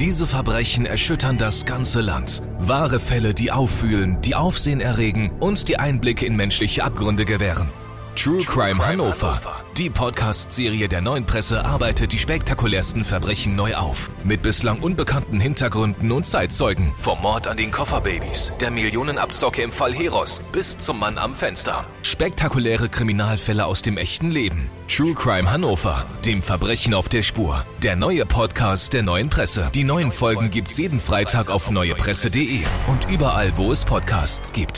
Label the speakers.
Speaker 1: Diese Verbrechen erschüttern das ganze Land. Wahre Fälle, die auffühlen, die Aufsehen erregen und die Einblicke in menschliche Abgründe gewähren. True Crime Hannover. Die Podcast-Serie der neuen Presse arbeitet die spektakulärsten Verbrechen neu auf. Mit bislang unbekannten Hintergründen und Zeitzeugen. Vom Mord an den Kofferbabys, der Millionenabzocke im Fall Heros bis zum Mann am Fenster. Spektakuläre Kriminalfälle aus dem echten Leben. True Crime Hannover. Dem Verbrechen auf der Spur. Der neue Podcast der neuen Presse. Die neuen Folgen gibt's jeden Freitag auf neuepresse.de und überall, wo es Podcasts gibt.